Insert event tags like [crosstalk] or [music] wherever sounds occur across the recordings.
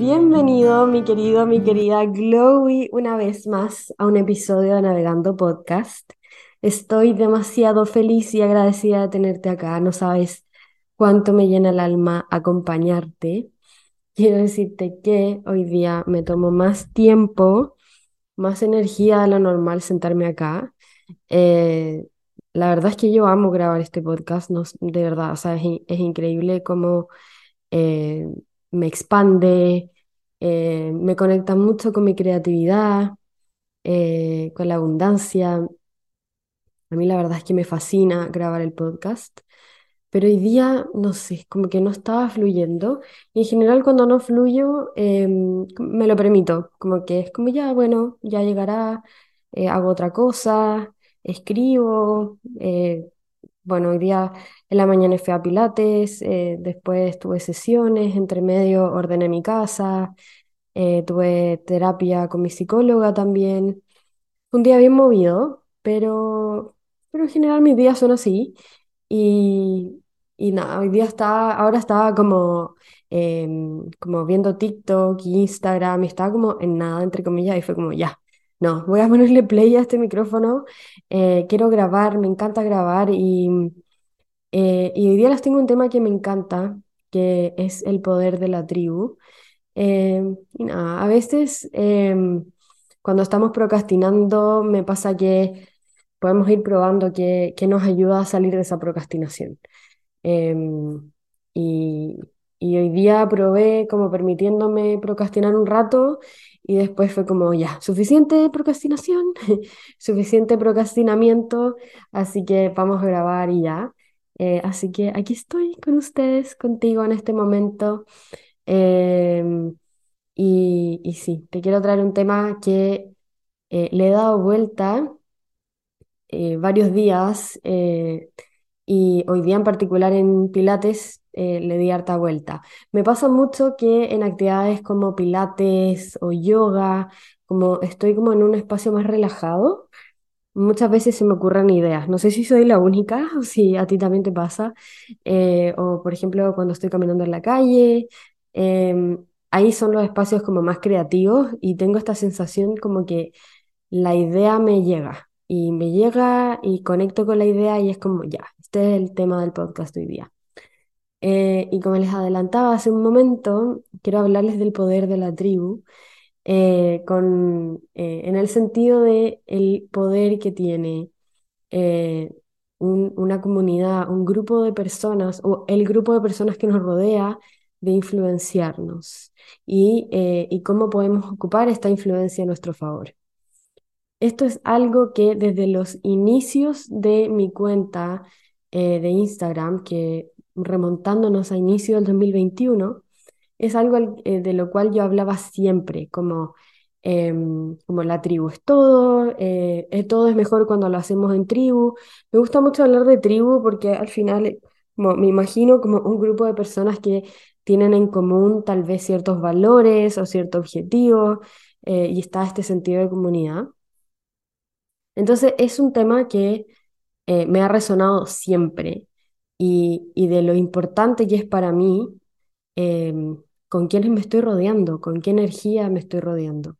Bienvenido, mi querido, mi querida Glowy, una vez más a un episodio de Navegando Podcast. Estoy demasiado feliz y agradecida de tenerte acá. No sabes cuánto me llena el alma acompañarte. Quiero decirte que hoy día me tomo más tiempo, más energía de lo normal sentarme acá. Eh, la verdad es que yo amo grabar este podcast, no, de verdad, o sea, es, es increíble cómo eh, me expande, eh, me conecta mucho con mi creatividad, con la abundancia. A mí la verdad es que me fascina grabar el podcast, pero hoy día, no sé, como que no estaba fluyendo. Y en general cuando no fluyo, em, me lo permito, como que es como ya, bueno, ya llegará, eh, hago otra cosa, escribo. bueno, hoy día en la mañana fui a Pilates, después tuve sesiones, entre medio ordené mi casa. Eh, tuve terapia con mi psicóloga también. Un día bien movido, pero, pero en general mis días son así. Y, y nada, hoy día está, ahora estaba como, em, como viendo TikTok, Instagram, y estaba como en nada, entre comillas, y fue como, ya, no, voy a [laughs] ponerle play a este micrófono, eh, quiero grabar, me encanta grabar, y, eh, y hoy día les tengo un tema que me encanta, que es el poder de la tribu. Em, y nada, a veces em, cuando estamos procrastinando me pasa que podemos ir probando qué, nos ayuda a salir de esa procrastinación. Em, y, y hoy día probé como permitiéndome procrastinar un rato y después fue como ya, suficiente procrastinación, [laughs] suficiente procrastinamiento, así que vamos a grabar y ya. Eh, así que aquí estoy con ustedes, contigo en este momento. Em, y, y, sí, te quiero traer un tema que eh, le he dado vuelta eh, varios días y hoy día en particular en Pilates le di harta vuelta. Me pasa mucho que en actividades como Pilates o yoga, como estoy como en un espacio más relajado, muchas veces se me ocurren ideas. No sé si soy la única [laughs] o si a ti también te pasa. o por ejemplo cuando estoy caminando en la calle Em, ahí son los espacios como más creativos y tengo esta sensación como que la idea me llega y me llega y conecto con la idea y es como, ya, este es el tema del podcast hoy día. Eh, y como les adelantaba hace un momento, quiero hablarles del poder de la tribu, eh, con, eh, en el sentido de poder que tiene una comunidad, un grupo de personas o el grupo de personas que nos rodea de influenciarnos y, y cómo podemos ocupar esta influencia a nuestro favor. Esto es algo que desde los inicios de mi cuenta eh, de Instagram, que remontándonos a inicio del 2021, es algo eh, de lo cual yo hablaba siempre, como, em, como la tribu es todo, todo es mejor cuando lo hacemos en tribu. Me gusta mucho hablar de tribu porque al final me imagino como un grupo de personas que tienen en común tal vez ciertos valores o cierto objetivo eh, y está este sentido de comunidad. Entonces es un tema que eh, me ha resonado siempre y, de lo importante que es para mí em, con quiénes me estoy rodeando, con qué energía me estoy rodeando.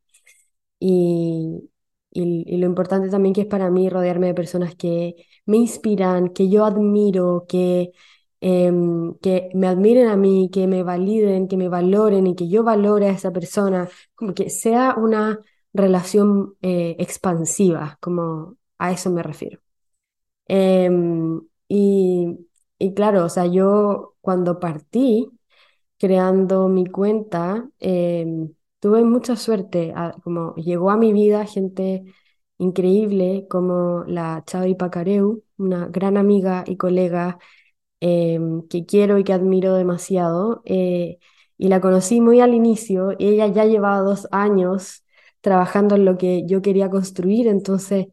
Y, y, lo importante también que es para mí rodearme de personas que me inspiran, que yo admiro, que, Em, que me admiren a mí, que me validen, que me valoren y que yo valore a esa persona, como que sea una relación eh, expansiva, como a eso me refiero. Em, y, y, claro, o sea, yo cuando partí creando mi cuenta, em, tuve mucha suerte, como llegó a mi vida gente increíble como la Chavi Pacareu, una gran amiga y colega Em, que quiero y que admiro demasiado. Eh, y la conocí muy al inicio y ella ya llevaba dos años trabajando en lo que yo quería construir, entonces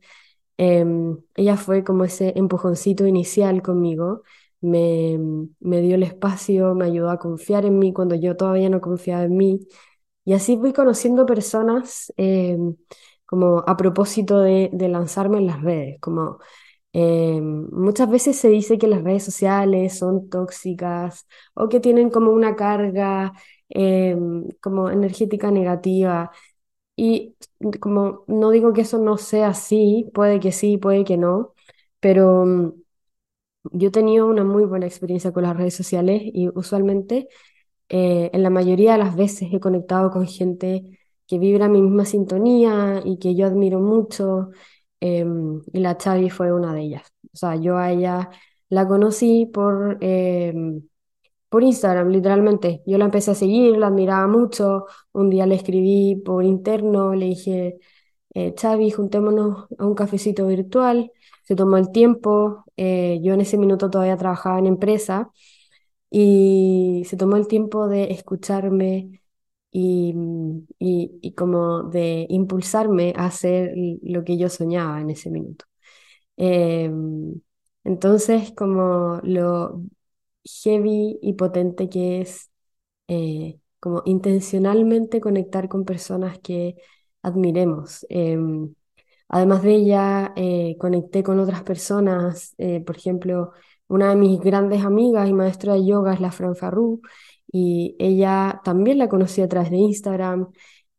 em, ella fue como ese empujoncito inicial conmigo, me, me dio el espacio, me ayudó a confiar en mí cuando yo todavía no confiaba en mí. Y así fui conociendo personas em, como a propósito de, lanzarme en las redes, como muchas veces se dice que las redes sociales son tóxicas o que tienen como una carga como energética negativa. Y como no digo que eso no sea así, puede que sí, puede que no, pero mm, yo he tenido una muy buena experiencia con las redes sociales y usualmente eh, en la mayoría de las veces he conectado con gente que vibra mi misma sintonía y que yo admiro mucho Em, y la Chavi fue una de ellas. O sea, yo a ella la conocí por, em, por Instagram, literalmente. Yo la empecé a seguir, la admiraba mucho. Un día le escribí por interno, le dije, eh, Chavi, juntémonos a un cafecito virtual. Se tomó el tiempo. Eh, yo en ese minuto todavía trabajaba en empresa y se tomó el tiempo de escucharme y, y, como de impulsarme a hacer lo que yo soñaba en ese minuto. Em, entonces, como lo heavy y potente que es eh, como intencionalmente conectar con personas que admiremos. Em, además de ella, eh, conecté con otras personas, eh, por ejemplo, una de mis grandes amigas y maestra de yoga es la Fran Farru, y ella también la conocí a través de Instagram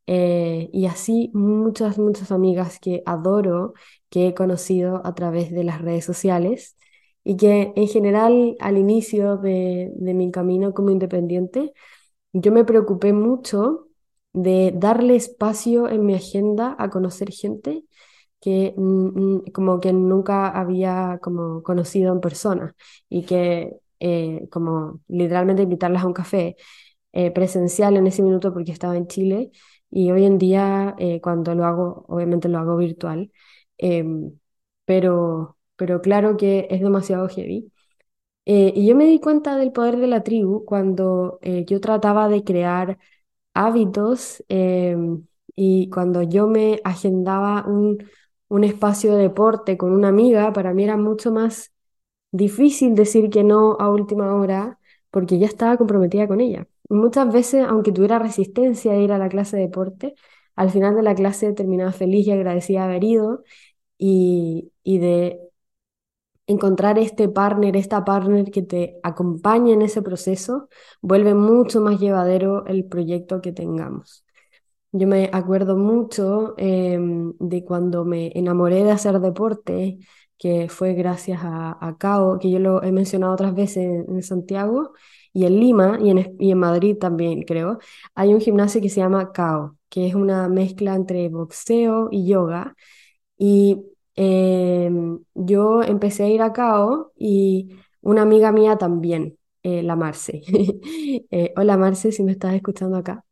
y así muchas, muchas amigas que adoro, que he conocido a través de las redes sociales y que en general al inicio de, mi camino como independiente, yo me preocupé mucho de darle espacio en mi agenda a conocer gente que como que nunca había como conocido en persona y que eh, como literalmente invitarlas a un café eh, presencial en ese minuto porque estaba en Chile y hoy en día eh, cuando lo hago, obviamente lo hago virtual, em, pero, pero claro que es demasiado heavy. y yo me di cuenta del poder de la tribu cuando yo trataba de crear hábitos em, y cuando yo me agendaba un, un espacio de deporte con una amiga, para mí era mucho más difícil decir que no a última hora porque ya estaba comprometida con ella. Muchas veces, aunque tuviera resistencia a ir a la clase de deporte, al final de la clase terminaba feliz y agradecida de haber ido y, y de encontrar este partner, esta partner que te acompañe en ese proceso, vuelve mucho más llevadero el proyecto que tengamos. Yo me acuerdo mucho em, de cuando me enamoré de hacer deporte que fue gracias a, a CAO, que yo lo he mencionado otras veces en, Santiago y en Lima y en, y en Madrid también, creo. Hay un gimnasio que se llama CAO, que es una mezcla entre boxeo y yoga. Y em, yo empecé a ir a CAO y una amiga mía también, eh, la Marce. [laughs] Eh, hola Marce, si me estás escuchando acá.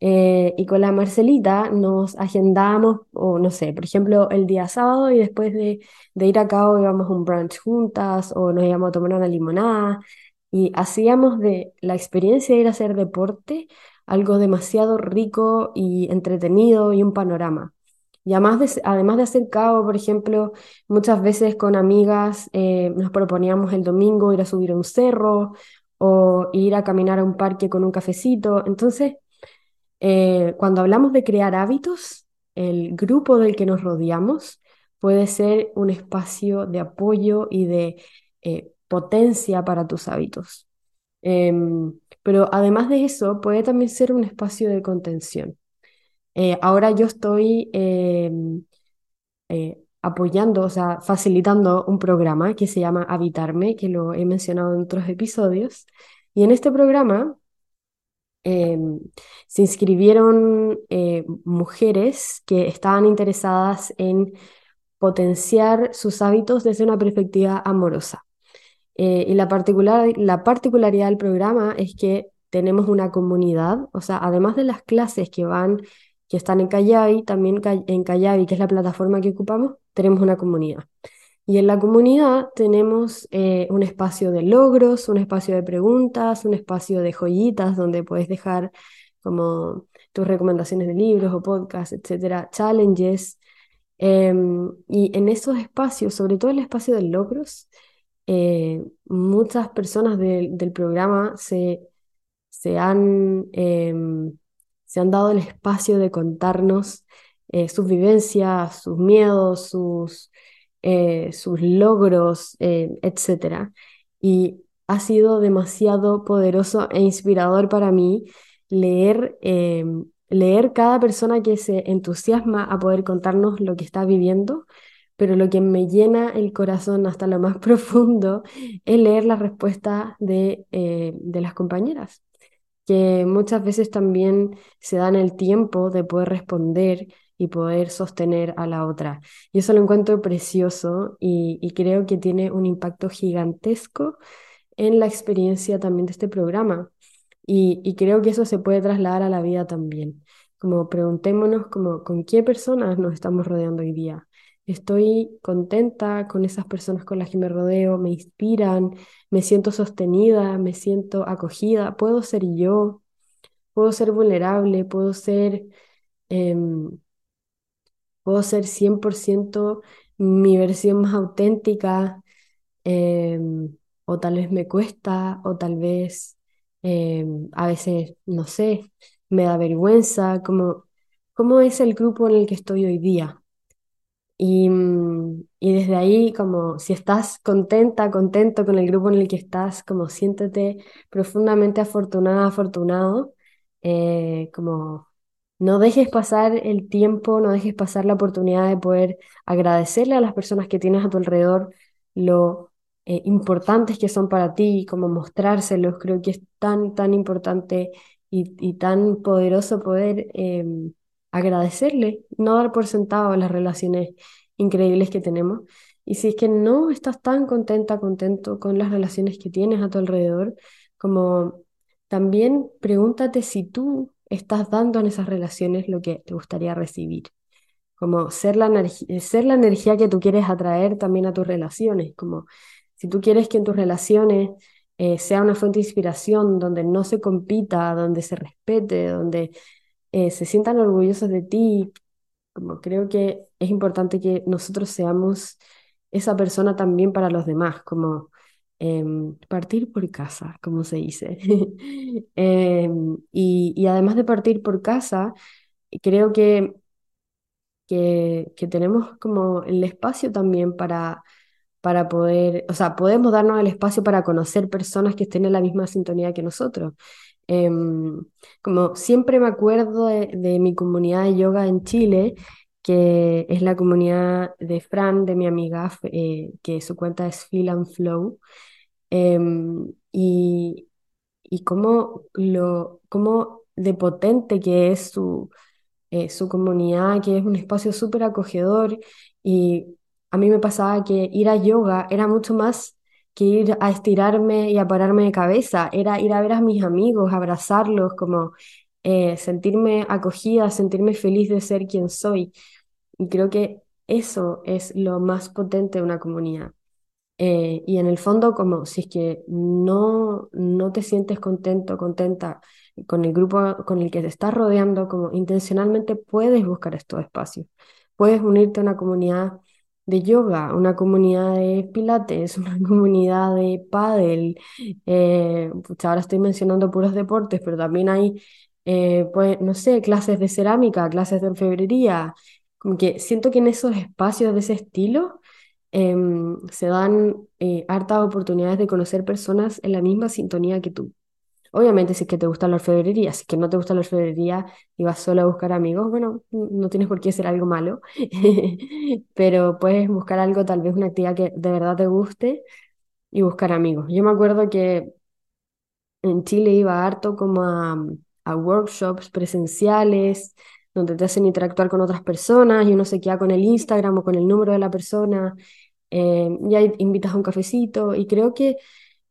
Eh, y con la Marcelita nos agendamos, o no sé, por ejemplo, el día sábado y después de, ir a cabo íbamos a un brunch juntas o nos íbamos a tomar una limonada y hacíamos de la experiencia de ir a hacer deporte algo demasiado rico y entretenido y un panorama. Y además de, además de hacer cabo, por ejemplo, muchas veces con amigas eh, nos proponíamos el domingo ir a subir a un cerro o ir a caminar a un parque con un cafecito. Entonces, eh, cuando hablamos de crear hábitos, el grupo del que nos rodeamos puede ser un espacio de apoyo y de eh, potencia para tus hábitos. Em, pero además de eso, puede también ser un espacio de contención. Eh, ahora yo estoy em, apoyando, o sea, facilitando un programa que se llama Habitarme, que lo he mencionado en otros episodios. Y en este programa se inscribieron eh, mujeres que estaban interesadas en potenciar sus hábitos desde una perspectiva amorosa. Eh, y la, particular, la particularidad del programa es que tenemos una comunidad, o sea, además de las clases que van, que están en Kayabi, también en Kayabi, que es la plataforma que ocupamos, tenemos una comunidad. Y en la comunidad tenemos eh, un espacio de logros, un espacio de preguntas, un espacio de joyitas donde puedes dejar como tus recomendaciones de libros o podcasts, etcétera, challenges. Em, y en esos espacios, sobre todo el espacio de logros, eh, muchas personas del programa se, se, han, em, se han dado el espacio de contarnos eh, sus vivencias, sus miedos, sus, eh, sus logros, etc. Y ha sido demasiado poderoso e inspirador para mí leer, leer cada persona que se entusiasma a poder contarnos lo que está viviendo pero lo que me llena el corazón hasta lo más [laughs] profundo es leer la respuesta de, eh, de las compañeras, que muchas veces también se dan el tiempo de poder responder y poder sostener a la otra. Y eso lo encuentro precioso y, creo que tiene un impacto gigantesco en la experiencia también de este programa. Y, y creo que eso se puede trasladar a la vida también. Como preguntémonos como, con qué personas nos estamos rodeando hoy día Estoy contenta con esas personas con las que me rodeo, me inspiran, me siento sostenida, me siento acogida, puedo ser yo, puedo ser vulnerable, puedo ser, em, puedo ser 100% mi versión más auténtica, em, o tal vez me cuesta, o tal vez em, a veces, no sé, me da vergüenza, como, ¿cómo es el grupo en el que estoy hoy día? Y, mm, y, desde ahí, como si estás contenta, contento con el grupo en el que estás, como siéntete profundamente afortunada, afortunado, eh, como no dejes pasar el tiempo, no dejes pasar la oportunidad de poder agradecerle a las personas que tienes a tu alrededor lo eh, importantes que son para ti, como mostrárselos. Creo que es tan, tan importante y, y tan poderoso poder em, agradecerle, no dar por sentado las relaciones increíbles que tenemos. Y si es que no estás tan contenta, contento con las relaciones que tienes a tu alrededor, como también pregúntate si tú estás dando en esas relaciones lo que te gustaría recibir. Como ser la, la energía que tú quieres atraer también a tus relaciones. Como si tú quieres que en tus relaciones eh, sea una fuente de inspiración, donde no se compita, donde se respete, donde eh, se sientan orgullosos de ti. Como creo que es importante que nosotros seamos esa persona también para los demás, como em, partir por casa, como se dice. [laughs] Em, y, y, además de partir por casa, creo que, que, que tenemos como el espacio también para para poder, o sea, podemos darnos el espacio para conocer personas que estén en la misma sintonía que nosotros. Em, como siempre me acuerdo de, mi comunidad de yoga en Chile, que es la comunidad de Fran, de mi amiga, eh, que su cuenta es Feel and Flow. Em, y, y cómo, lo, cómo de potente que es su, eh, su comunidad, que es un espacio súper acogedor. Y a mí me pasaba que ir a yoga era mucho más que ir a estirarme y a pararme de cabeza, era ir a ver a mis amigos, abrazarlos, como eh, sentirme acogida, sentirme feliz de ser quien soy. Y creo que eso es lo más potente de una comunidad. Eh, y en el fondo, como si es que no, no te sientes contento, contenta con el grupo con el que te estás rodeando, como intencionalmente puedes buscar estos espacios. Puedes unirte a una comunidad de yoga, una comunidad de pilates, [laughs] una comunidad de pádel. Eh, ahora estoy mencionando puros deportes, pero también hay, eh, pues, no sé, clases de cerámica, clases de orfebrería. Como que siento que en esos espacios de ese estilo em, se dan eh, hartas oportunidades de conocer personas en la misma sintonía que tú. Obviamente, si es que te gusta la orfebrería, si es que no te gusta la orfebrería y vas solo a buscar amigos, bueno, no tienes por qué hacer algo malo, [laughs] pero puedes buscar algo, tal vez una actividad que de verdad te guste y buscar amigos. Yo me acuerdo que en Chile iba harto como a, workshops presenciales, donde te hacen interactuar con otras personas y uno se queda con el Instagram o con el número de la persona, eh, y ahí invitas a un cafecito, y creo que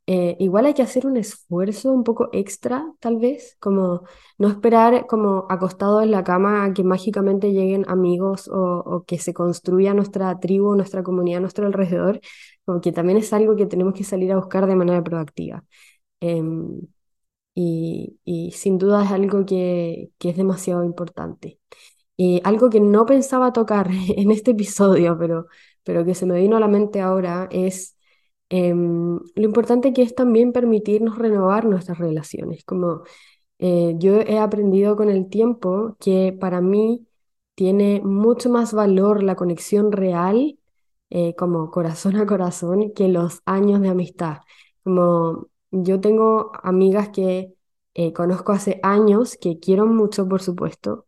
eh, igual hay que hacer un esfuerzo un poco extra, tal vez, como no esperar como acostado en la cama a que mágicamente lleguen amigos o, que se construya nuestra tribu, nuestra comunidad nuestro alrededor, como que también es algo que tenemos que salir a buscar de manera proactiva. Em, y, y, sin duda es algo que, que es demasiado importante. Y algo que no pensaba tocar [laughs] en este episodio, pero, pero que se me vino a la mente ahora, es Em, lo importante que es también permitirnos renovar nuestras relaciones. Como eh, yo he aprendido con el tiempo que para mí tiene mucho más valor la conexión real, eh, como corazón a corazón, que los años de amistad. Como yo tengo amigas que eh, conozco hace años, que quiero mucho, por supuesto,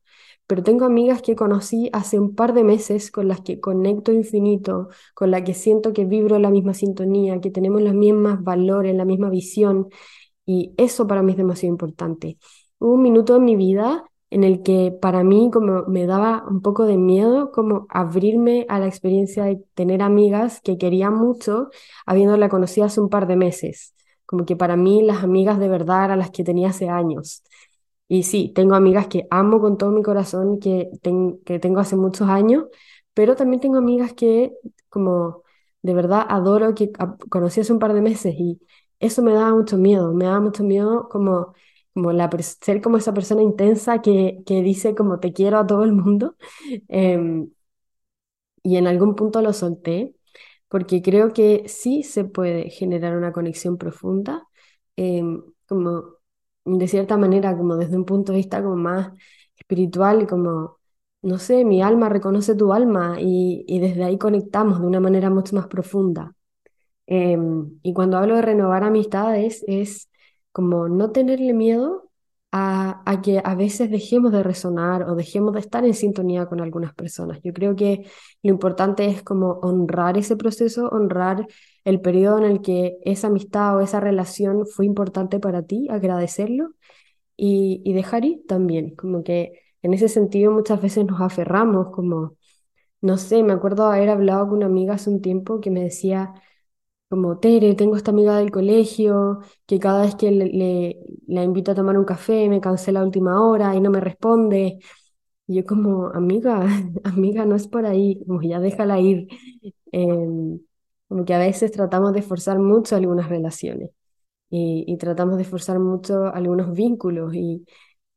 pero tengo amigas que conocí hace un par de meses con las que conecto infinito, con las que siento que vibro la misma sintonía, que tenemos los mismos valores, la misma visión, y eso para mí es demasiado importante. Hubo un minuto en mi vida en el que para mí como me daba un poco de miedo como abrirme a la experiencia de tener amigas que quería mucho, habiéndola conocido hace un par de meses. Como que para mí las amigas de verdad eran las que tenía hace años. Y sí, tengo amigas que amo con todo mi corazón, que, que tengo hace muchos años, pero también tengo amigas que como de verdad adoro, que conocí hace un par de meses y eso me daba mucho miedo, me daba mucho miedo como, como la, ser como esa persona intensa que, que dice como te quiero a todo el mundo. [laughs] Em, y en algún punto lo solté porque creo que sí se puede generar una conexión profunda, em, como de cierta manera, como desde un punto de vista como más espiritual, como, no sé, mi alma reconoce tu alma y, y desde ahí conectamos de una manera mucho más profunda. Em, y cuando hablo de renovar amistades es como no tenerle miedo a, a, que a veces dejemos de resonar o dejemos de estar en sintonía con algunas personas. Yo creo que lo importante es como honrar ese proceso, honrar el periodo en el que esa amistad o esa relación fue importante para ti, agradecerlo y, y dejar ir también. Como que en ese sentido muchas veces nos aferramos como, no sé, me acuerdo haber hablado con una amiga hace un tiempo que me decía como Tere, tengo esta amiga del colegio que cada vez que le, la invito a tomar un café me cancela a última hora y no me responde. Y yo como, amiga, [laughs] amiga, no es por ahí, como ya déjala ir. Em, como que a veces tratamos de forzar mucho algunas relaciones y, y tratamos de forzar mucho algunos vínculos y,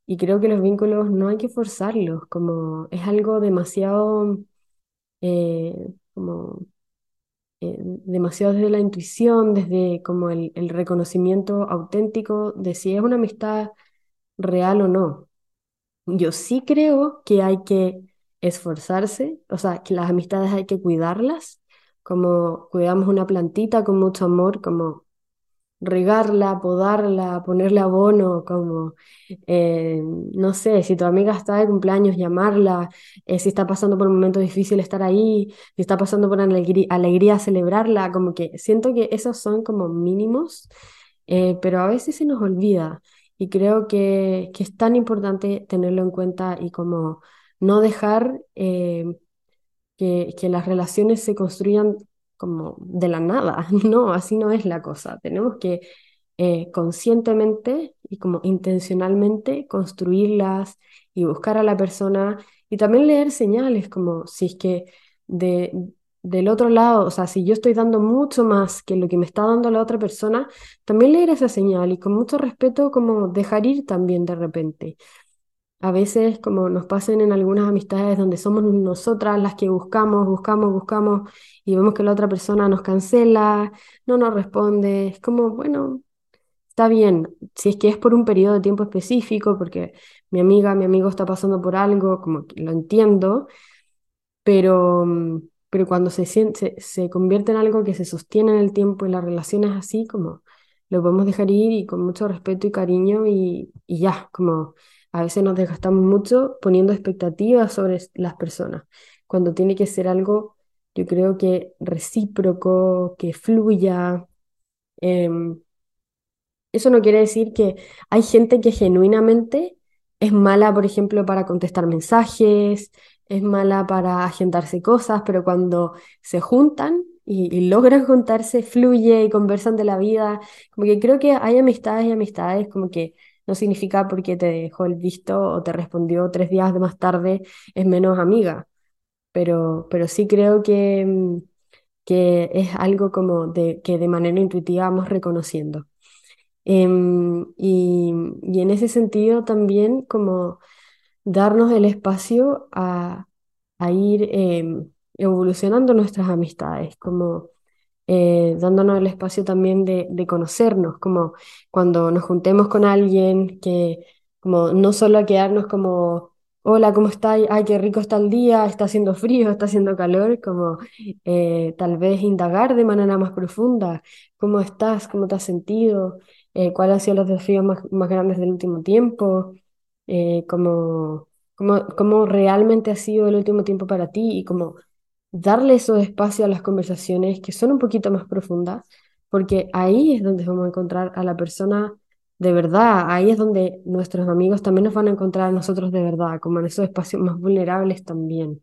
y creo que los vínculos no hay que forzarlos, como es algo demasiado eh, como eh, demasiado desde la intuición, desde como el, el, reconocimiento auténtico de si es una amistad real o no. Yo sí creo que hay que esforzarse, o sea, que las amistades hay que cuidarlas, como cuidamos una plantita con mucho amor, como regarla, podarla, ponerle abono, como, eh, no sé, si tu amiga está de cumpleaños, llamarla, eh, si está pasando por un momento difícil, estar ahí, si está pasando por alegría, alegría celebrarla, como que siento que esos son como mínimos, eh, pero a veces se nos olvida. Y creo que, que, es tan importante tenerlo en cuenta y como no dejar que, que las relaciones se construyan como de la nada. [laughs] No, así no es la cosa. Tenemos que eh, conscientemente y como intencionalmente construirlas y buscar a la persona y también leer señales como si es que de, del otro lado, o sea, si yo estoy dando mucho más que lo que me está dando la otra persona, también leer esa señal y con mucho respeto como dejar ir también de repente a veces como nos pasen en algunas amistades donde somos nosotras las que buscamos, buscamos, buscamos y vemos que la otra persona nos cancela, no nos responde, es como, bueno, está bien, si es que es por un periodo de tiempo específico, porque mi amiga, mi amigo está pasando por algo, como lo entiendo, pero, pero cuando se, se, se convierte en algo que se sostiene en el tiempo y la relación es así, como lo podemos dejar ir y con mucho respeto y cariño y, y ya, como a veces nos desgastamos mucho poniendo expectativas sobre las personas, cuando tiene que ser algo, yo creo que recíproco, que fluya. Em, eso no quiere decir que hay gente que genuinamente es mala, por ejemplo, para contestar mensajes, es mala para agendarse cosas, pero cuando se juntan y, y, logran juntarse, fluye y conversan de la vida, como que creo que hay amistades y amistades como que no significa porque te dejó el visto o te respondió tres días de más tarde es menos amiga, pero, pero sí creo que, mm, que es algo como de, que de manera intuitiva vamos reconociendo. Em, y, y, en ese sentido también como darnos el espacio a, a ir em, evolucionando nuestras amistades, como eh, dándonos el espacio también de, de, conocernos, como cuando nos juntemos con alguien, que como no solo quedarnos como hola, ¿cómo estás? Ay, qué rico está el día, está haciendo frío, está haciendo calor, como eh, tal vez indagar de manera más profunda, ¿cómo estás? ¿Cómo te has sentido? Eh, ¿cuáles han sido los desafíos más, más grandes del último tiempo? Eh, cómo, cómo, cómo realmente ha sido el último tiempo para ti y cómo darle esos espacios a las conversaciones que son un poquito más profundas, porque ahí es donde vamos a encontrar a la persona de verdad, ahí es donde nuestros amigos también nos van a encontrar a nosotros de verdad, como en esos espacios más vulnerables también.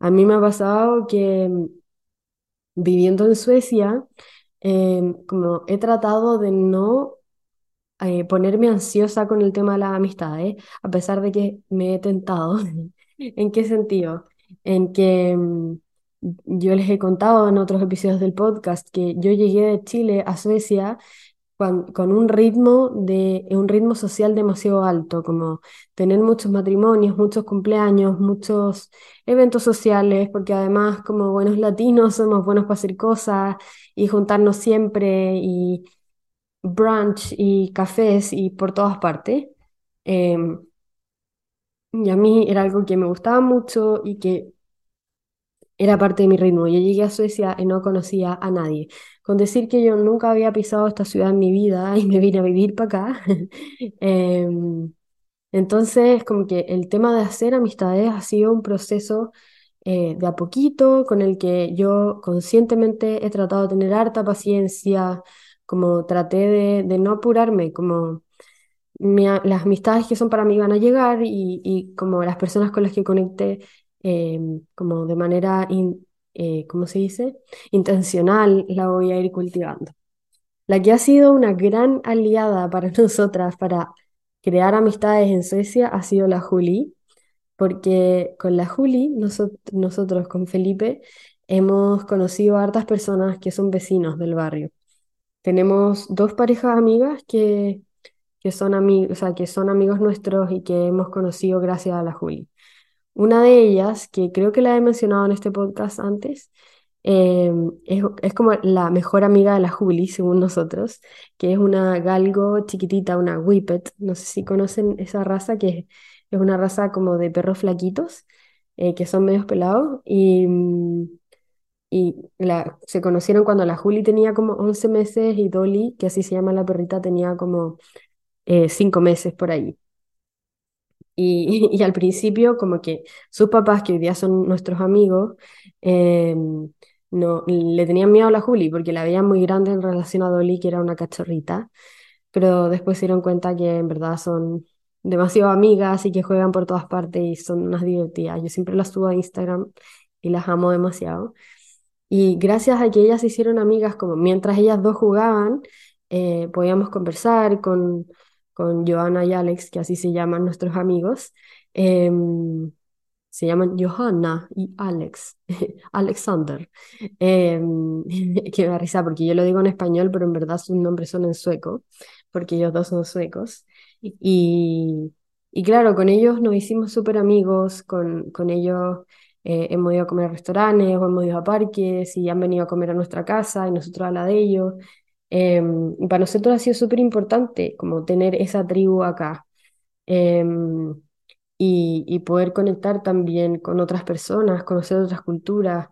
A mí me ha pasado que mm, viviendo en Suecia, em, como he tratado de no eh, ponerme ansiosa con el tema de las amistades, a pesar de que me he tentado. [laughs] ¿En qué sentido? En que mm, yo les he contado en otros episodios del podcast que yo llegué de Chile a Suecia con, con un ritmo de un ritmo social demasiado alto, como tener muchos matrimonios, muchos cumpleaños, muchos eventos sociales, porque además como buenos latinos [laughs] somos buenos para hacer cosas y juntarnos siempre y brunch y cafés y por todas partes. Em, y a mí era algo que me gustaba mucho y que era parte de mi ritmo. Yo llegué a Suecia y no conocía a nadie. Con decir que yo nunca había pisado esta ciudad en mi vida [laughs] y me vine a vivir para acá. [laughs] Em, entonces, como que el tema de hacer amistades ha sido un proceso eh, de a poquito con el que yo conscientemente he tratado de tener harta paciencia, como traté de, de no apurarme, como las amistades que son para mí van a llegar y, y como las personas con las que conecté em, como de manera, eh, ¿cómo se dice? Intencional la voy a ir cultivando. La que ha sido una gran aliada para [laughs] nosotras para crear amistades en Suecia ha sido la Juli, porque con la Juli, nosotros con Felipe, hemos conocido a hartas personas que son vecinos del barrio. Tenemos dos parejas amigas que, que son amigos, o sea, que son amigos nuestros y que hemos conocido gracias a la Juli. Una de ellas, que creo que la he mencionado en este podcast antes, em, es, es, como la mejor amiga de la Juli, según nosotros, que es una galgo chiquitita, una whippet. No sé si conocen esa raza, que es, es una raza como de perros flaquitos, eh, que son medios pelados. Y, y la, se conocieron cuando la Juli tenía como 11 meses y Dolly, que así se llama la perrita, tenía como 5 eh, meses por ahí. Y, [laughs] y, al principio, como que sus papás, que hoy día son nuestros amigos, em, no, le tenían miedo a la Juli porque la veían muy grande en relación a Dolly, que era una cachorrita. Pero después se dieron cuenta que en verdad son demasiado amigas y que juegan por todas partes y son unas divertidas. Yo siempre las subo a Instagram y las amo demasiado. Y gracias a que ellas se hicieron amigas, como mientras ellas dos jugaban, eh, podíamos conversar con con Johanna y Alex, que así se llaman nuestros amigos. Em, se llaman Johanna y Alex, [laughs] Alexander, em, [laughs] que me da risa porque yo lo digo en español, pero en verdad sus nombres son en sueco, porque ellos dos son suecos. Y, y claro, con ellos nos hicimos súper amigos, con, con ellos eh, hemos ido a comer a restaurantes o hemos ido a parques y han venido a comer a nuestra casa y nosotros a la de ellos. Em, para nosotros ha sido súper importante como tener esa tribu acá em, y, poder conectar también con otras personas, conocer otras culturas.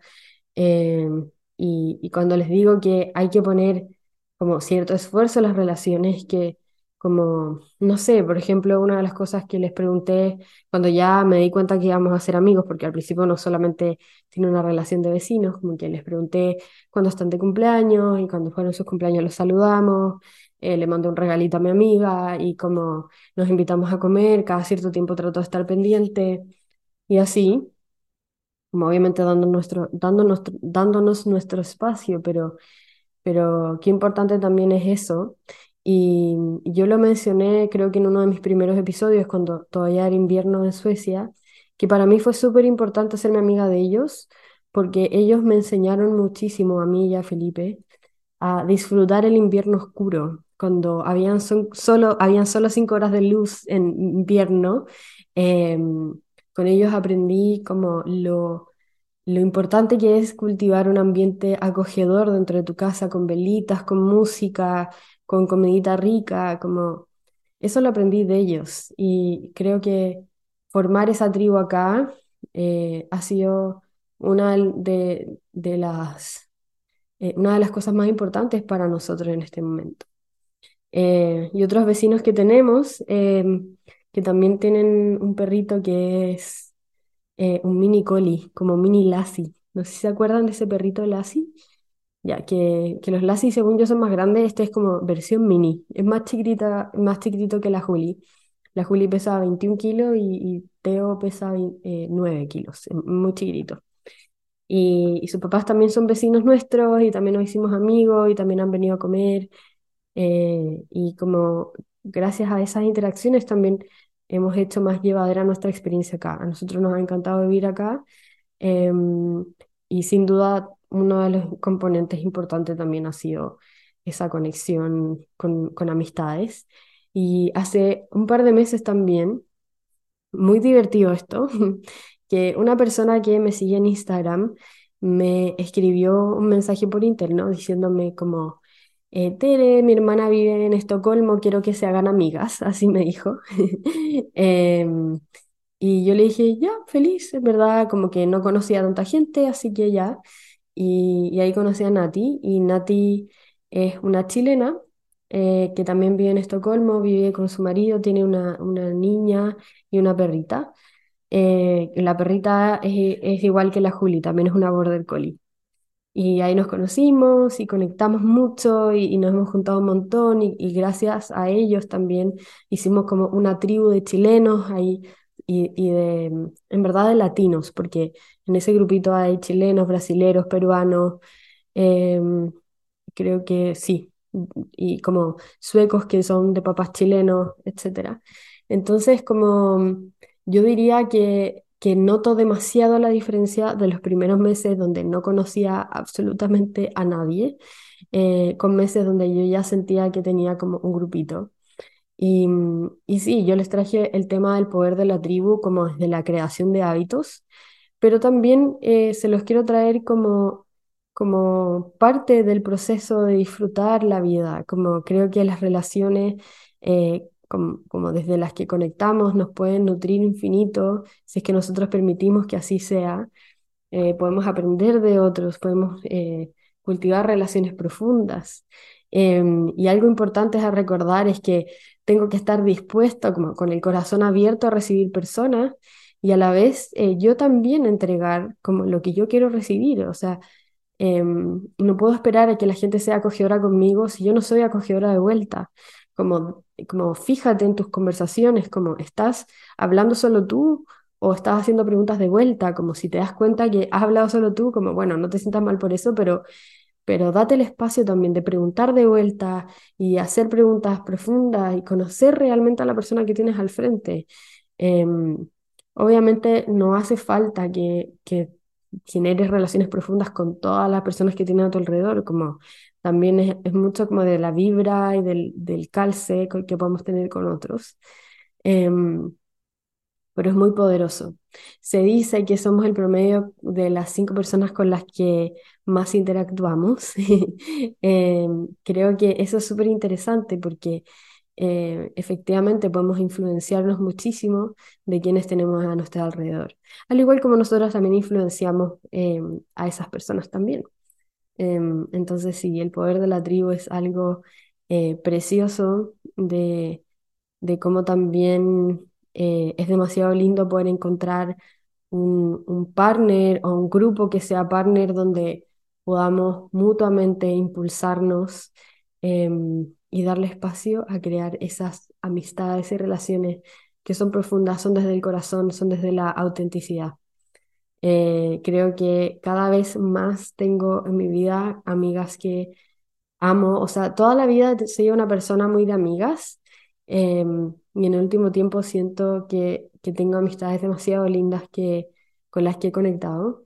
Em, y, y, cuando les digo que hay que poner como cierto esfuerzo en las relaciones, que como, no sé, por ejemplo, una de las cosas que les pregunté cuando ya me di cuenta que íbamos a ser amigos, porque al principio no solamente tiene una relación de vecinos, como que les pregunté cuándo están de cumpleaños y cuando fueron sus cumpleaños los saludamos, eh, le mandé un regalito a mi amiga y como nos invitamos a comer, cada cierto tiempo trato de estar pendiente y así, como obviamente dando nuestro, dándonos, dándonos nuestro espacio, pero, pero qué importante también es eso y yo lo mencioné, creo que en uno de mis primeros episodios, cuando todavía era invierno en Suecia, que para mí fue súper importante hacerme amiga de ellos, porque ellos me enseñaron muchísimo a mí y a Felipe a disfrutar el invierno oscuro, cuando habían solo, habían solo cinco horas de luz en invierno. Em, con ellos aprendí como lo, lo importante que es cultivar un ambiente acogedor dentro de tu casa, con velitas, con música, con comidita rica, como eso lo aprendí de ellos y creo que formar esa tribu acá eh, ha sido una de, de las, eh, una de las cosas más importantes para nosotros en este momento. Eh, y otros vecinos que tenemos, em, que también tienen un perrito que es un mini collie, como mini lassie. No sé si se acuerdan de ese perrito lassie. Ya, que, que los lassie, según yo, son más grandes. Este es como versión mini. Es más chiquitita, más chiquitito que la Julie. La Juli pesa 21 kilos y, Teo pesa 9 eh, kilos, muy chiquitito. Y, sus papás también son vecinos nuestros y también nos hicimos amigos y también han venido a comer. Eh, y como gracias a esas interacciones también hemos hecho más llevadera nuestra experiencia acá. A nosotros nos ha encantado vivir acá em, y sin duda uno de los componentes importantes también ha sido esa conexión con, con amistades. Y hace un par de meses también, muy divertido esto, [laughs] que una persona que me sigue en Instagram me escribió un mensaje por interno diciéndome como, eh, Tere, mi hermana vive en Estocolmo, quiero que se hagan amigas, [laughs] así me dijo. [laughs] Em, y yo le dije, ya, feliz, en verdad, como que no conocía a tanta gente, así que ya. Y, ahí conocí a Nati, y Nati es una chilena eh, que también vive en Estocolmo, vive con su marido, tiene una, una niña y una perrita. Eh, la perrita es, igual que la Juli, también es una border collie. Y ahí nos conocimos y conectamos mucho y, nos hemos juntado un montón y, gracias a ellos también hicimos como una tribu de chilenos ahí y, de, en verdad de latinos, porque en ese grupito hay chilenos, brasileros, peruanos, em, creo que sí, y como suecos que son de papás chilenos, etc. Entonces, como yo diría que, que noto demasiado la diferencia de los primeros meses donde no conocía absolutamente a nadie, eh, con meses donde yo ya sentía que tenía como un grupito. Y, y sí, yo les traje el tema del poder de la tribu como desde la creación de hábitos, pero también eh, se los quiero traer como como parte del proceso de disfrutar la vida, como creo que las relaciones, eh, como, desde las que conectamos, nos pueden nutrir infinito, si es que nosotros permitimos que así sea, eh, podemos aprender de otros, podemos cultivar relaciones profundas. Em, y algo importante a recordar es que tengo que estar dispuesto, como con el corazón abierto a recibir personas y a la vez yo también entregar como lo que yo quiero recibir, o sea, Em, no puedo esperar a que la gente sea acogedora conmigo si yo no soy acogedora de vuelta. Como, como fíjate en tus conversaciones, como estás hablando solo tú o estás haciendo preguntas de vuelta, como si te das cuenta que has hablado solo tú, como bueno, no te sientas mal por eso, pero, pero date el espacio también de preguntar de vuelta y hacer preguntas profundas y conocer realmente a la persona que tienes al frente. Em, obviamente no hace falta que, que generes relaciones profundas con todas las personas que tienes a tu alrededor, como también es, mucho como de la vibra y del, del calce que podemos tener con otros. Em, pero es muy poderoso. Se dice que somos el promedio de las cinco personas con las que más interactuamos. [laughs] Em, creo que eso es súper interesante porque eh, efectivamente podemos influenciarnos muchísimo de quienes tenemos a nuestro alrededor. Al igual como nosotros también influenciamos em, a esas personas también. Em, entonces sí, el poder de la tribu es algo eh, precioso de, de cómo también eh, es demasiado lindo poder encontrar un, un partner o un grupo que sea partner donde podamos mutuamente impulsarnos em, y darle espacio a crear esas amistades y relaciones que son profundas, son desde el corazón, son desde la autenticidad. Eh, creo que cada vez más tengo en mi vida amigas que amo, o sea, toda la vida soy una persona muy de amigas em, y en el último tiempo siento que, que tengo amistades demasiado lindas que, con las que he conectado.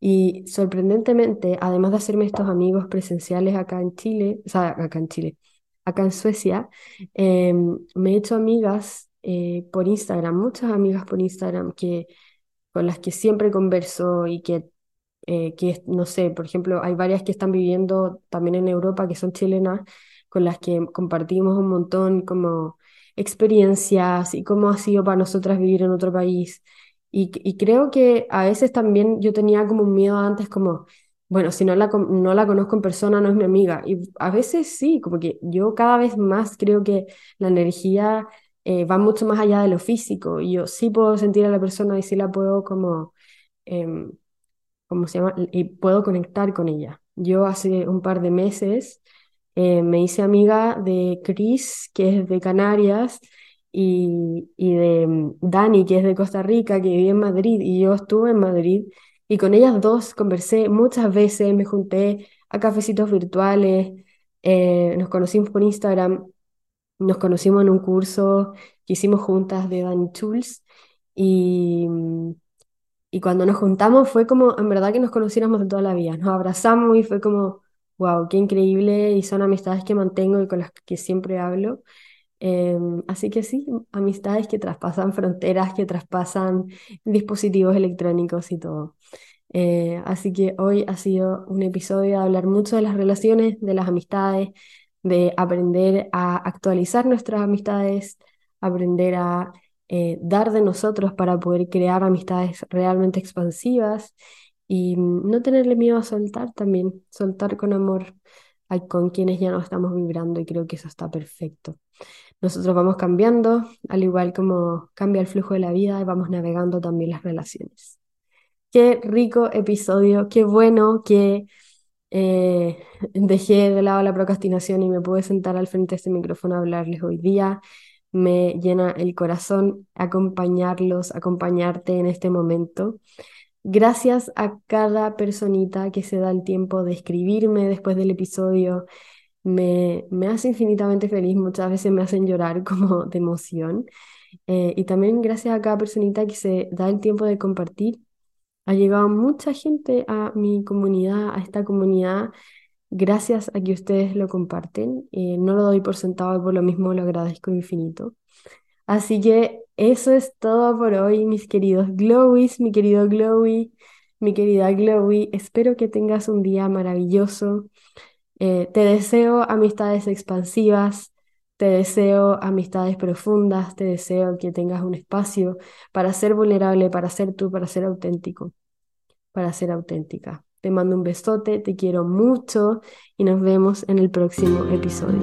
Y sorprendentemente, además de hacerme estos amigos presenciales acá en Chile, o sea, acá en Chile, acá en Suecia, em, me he hecho amigas eh, por Instagram, muchas amigas por Instagram que, con las que siempre converso y que, eh, que, no sé, por ejemplo, hay varias que están viviendo también en Europa, que son chilenas, con las que compartimos un montón como experiencias y cómo ha sido para nosotras vivir en otro país. Y, creo que a veces también yo tenía como un miedo antes, como, bueno, si no la, no la conozco en persona, no es mi amiga. Y a veces sí, como que yo cada vez más creo que la energía eh, va mucho más allá de lo físico. Y yo sí puedo sentir a la persona y sí la puedo como, eh, ¿cómo se llama? Y puedo conectar con ella. Yo hace un par de meses eh, me hice amiga de Chris, que es de Canarias, y, y de mm, Dani, que es de Costa Rica, que vive en Madrid, y yo estuve en Madrid, y con ellas dos conversé muchas veces, me junté a cafecitos virtuales, eh, nos conocimos por Instagram, nos conocimos en un curso que hicimos juntas de Dani Tools, y, mm, y cuando nos juntamos fue como, en verdad que nos conociéramos de toda la vida, nos abrazamos y fue como wow, qué increíble y son amistades que mantengo y con las que siempre hablo. Em, así que sí, amistades que traspasan fronteras, que traspasan dispositivos electrónicos y todo. Eh, así que hoy ha sido un episodio de hablar mucho de las relaciones, de las amistades, de aprender a actualizar nuestras amistades, aprender a eh, dar de nosotros para poder crear amistades realmente expansivas y no tenerle miedo a soltar también, soltar con amor con quienes ya no estamos vibrando y creo que eso está perfecto. Nosotros vamos cambiando, al igual como cambia el flujo de la vida y vamos navegando también las relaciones. Qué rico episodio, qué bueno que eh, [laughs] dejé de lado la procrastinación y me pude sentar al frente de este micrófono a hablarles hoy día. Me llena el corazón acompañarlos, acompañarte en este momento. Gracias a cada personita que se da el tiempo de escribirme después del episodio. Me, me hace infinitamente feliz, muchas veces me hacen llorar [laughs] como de emoción. Eh, y también gracias a cada personita que se da el tiempo de compartir. Ha llegado mucha gente a mi comunidad, a esta comunidad, gracias a que ustedes lo comparten. Eh, no lo doy por sentado y por lo mismo lo agradezco infinito. Así que eso es todo por hoy, mis queridos Glowies, mi querido Glowy, mi querida Glowy. Espero que tengas un día maravilloso. Eh, te deseo amistades expansivas, te deseo amistades profundas, te deseo que tengas un espacio para ser vulnerable, para ser tú, para ser auténtico, para ser auténtica. Te mando un besote, te quiero mucho y nos vemos en el próximo episodio.